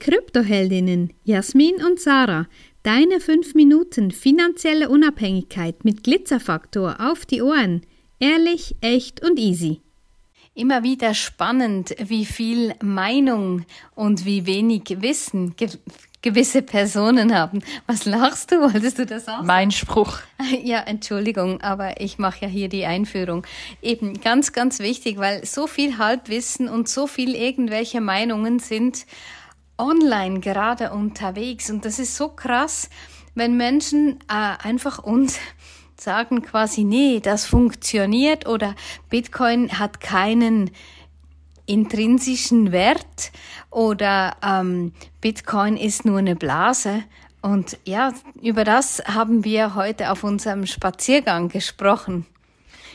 Kryptoheldinnen Jasmin und Sarah. Deine 5 Minuten finanzielle Unabhängigkeit mit Glitzerfaktor auf die Ohren. Ehrlich, echt und easy. Immer wieder spannend, wie viel Meinung und wie wenig Wissen ge gewisse Personen haben. Was lachst du? Wolltest du das auch? Mein Spruch. Ja, Entschuldigung, aber ich mache ja hier die Einführung. Eben ganz, ganz wichtig, weil so viel Halbwissen und so viel irgendwelche Meinungen sind online gerade unterwegs. Und das ist so krass, wenn Menschen äh, einfach uns sagen quasi, nee, das funktioniert oder Bitcoin hat keinen intrinsischen Wert oder ähm, Bitcoin ist nur eine Blase. Und ja, über das haben wir heute auf unserem Spaziergang gesprochen.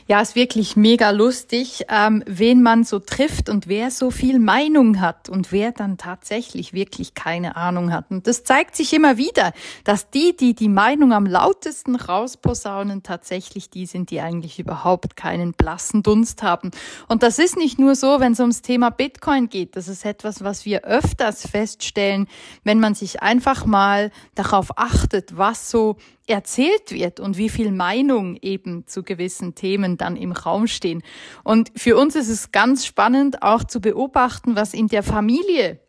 Ja, ist wirklich mega lustig, ähm, wen man so trifft und wer so viel Meinung hat und wer dann tatsächlich wirklich keine Ahnung hat. Und das zeigt sich immer wieder, dass die, die die Meinung am lautesten rausposaunen, tatsächlich die sind, die eigentlich überhaupt keinen blassen Dunst haben. Und das ist nicht nur so, wenn es ums Thema Bitcoin geht. Das ist etwas, was wir öfters feststellen, wenn man sich einfach mal darauf achtet, was so erzählt wird und wie viel Meinung eben zu gewissen Themen dann im Raum stehen. Und für uns ist es ganz spannend auch zu beobachten, was in der Familie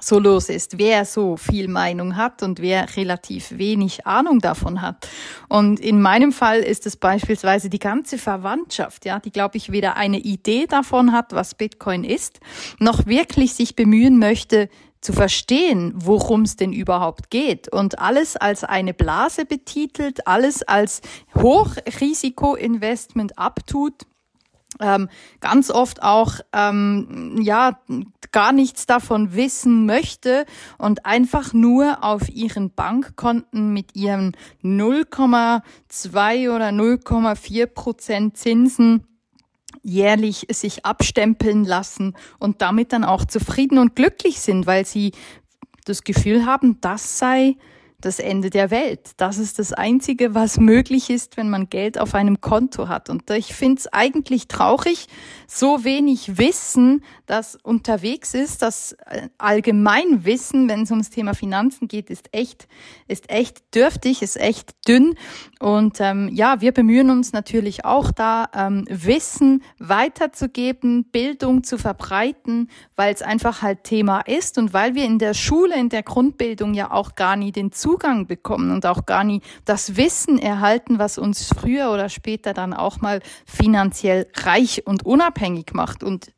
so los ist, wer so viel Meinung hat und wer relativ wenig Ahnung davon hat. Und in meinem Fall ist es beispielsweise die ganze Verwandtschaft, ja, die glaube ich weder eine Idee davon hat, was Bitcoin ist, noch wirklich sich bemühen möchte, zu verstehen, worum es denn überhaupt geht. Und alles als eine Blase betitelt, alles als Hochrisikoinvestment abtut, ähm, ganz oft auch ähm, ja gar nichts davon wissen möchte und einfach nur auf ihren Bankkonten mit ihren 0,2 oder 0,4 Prozent Zinsen jährlich sich abstempeln lassen und damit dann auch zufrieden und glücklich sind, weil sie das Gefühl haben, das sei das Ende der Welt. Das ist das Einzige, was möglich ist, wenn man Geld auf einem Konto hat. Und ich finde es eigentlich traurig, so wenig Wissen, das unterwegs ist. Das äh, Allgemeinwissen, wenn es ums Thema Finanzen geht, ist echt, ist echt dürftig, ist echt dünn. Und ähm, ja, wir bemühen uns natürlich auch da, ähm, Wissen weiterzugeben, Bildung zu verbreiten, weil es einfach halt Thema ist und weil wir in der Schule, in der Grundbildung ja auch gar nie den Zugang Zugang bekommen und auch gar nie das Wissen erhalten, was uns früher oder später dann auch mal finanziell reich und unabhängig macht. Und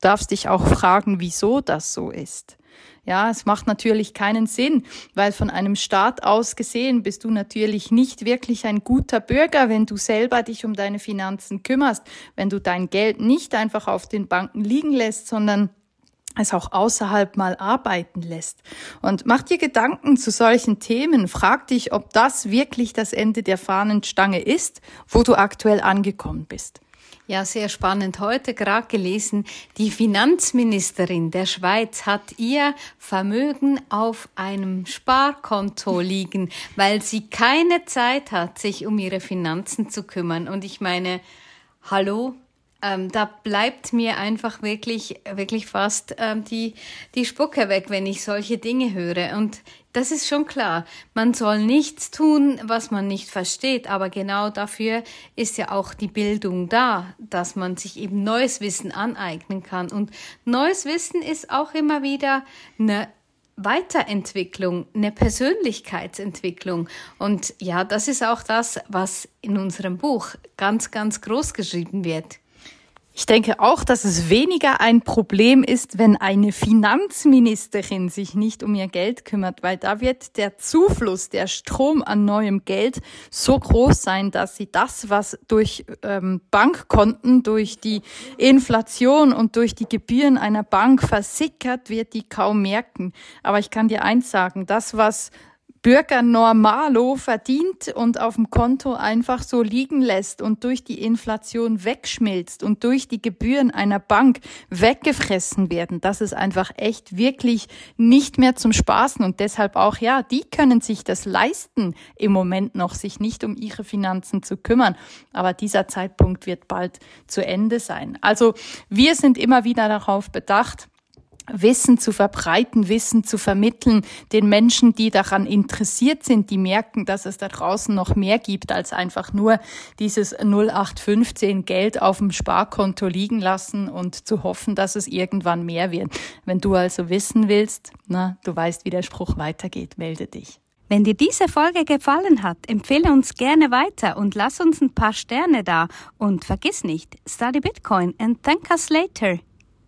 darfst dich auch fragen, wieso das so ist. Ja, es macht natürlich keinen Sinn, weil von einem Staat aus gesehen bist du natürlich nicht wirklich ein guter Bürger, wenn du selber dich um deine Finanzen kümmerst, wenn du dein Geld nicht einfach auf den Banken liegen lässt, sondern es auch außerhalb mal arbeiten lässt. Und mach dir Gedanken zu solchen Themen. Frag dich, ob das wirklich das Ende der Fahnenstange ist, wo du aktuell angekommen bist. Ja, sehr spannend. Heute gerade gelesen, die Finanzministerin der Schweiz hat ihr Vermögen auf einem Sparkonto liegen, weil sie keine Zeit hat, sich um ihre Finanzen zu kümmern. Und ich meine, hallo, ähm, da bleibt mir einfach wirklich, wirklich fast ähm, die, die Spucke weg, wenn ich solche Dinge höre. Und das ist schon klar. Man soll nichts tun, was man nicht versteht. Aber genau dafür ist ja auch die Bildung da, dass man sich eben neues Wissen aneignen kann. Und neues Wissen ist auch immer wieder eine Weiterentwicklung, eine Persönlichkeitsentwicklung. Und ja, das ist auch das, was in unserem Buch ganz, ganz groß geschrieben wird. Ich denke auch, dass es weniger ein Problem ist, wenn eine Finanzministerin sich nicht um ihr Geld kümmert, weil da wird der Zufluss, der Strom an neuem Geld so groß sein, dass sie das, was durch ähm, Bankkonten, durch die Inflation und durch die Gebühren einer Bank versickert, wird die kaum merken. Aber ich kann dir eins sagen, das, was Bürger normalo verdient und auf dem Konto einfach so liegen lässt und durch die Inflation wegschmilzt und durch die Gebühren einer Bank weggefressen werden, das ist einfach echt wirklich nicht mehr zum Spaßen und deshalb auch, ja, die können sich das leisten, im Moment noch sich nicht um ihre Finanzen zu kümmern. Aber dieser Zeitpunkt wird bald zu Ende sein. Also wir sind immer wieder darauf bedacht, Wissen zu verbreiten, Wissen zu vermitteln, den Menschen, die daran interessiert sind, die merken, dass es da draußen noch mehr gibt, als einfach nur dieses 0815 Geld auf dem Sparkonto liegen lassen und zu hoffen, dass es irgendwann mehr wird. Wenn du also wissen willst, na, du weißt, wie der Spruch weitergeht, melde dich. Wenn dir diese Folge gefallen hat, empfehle uns gerne weiter und lass uns ein paar Sterne da. Und vergiss nicht, study Bitcoin and thank us later.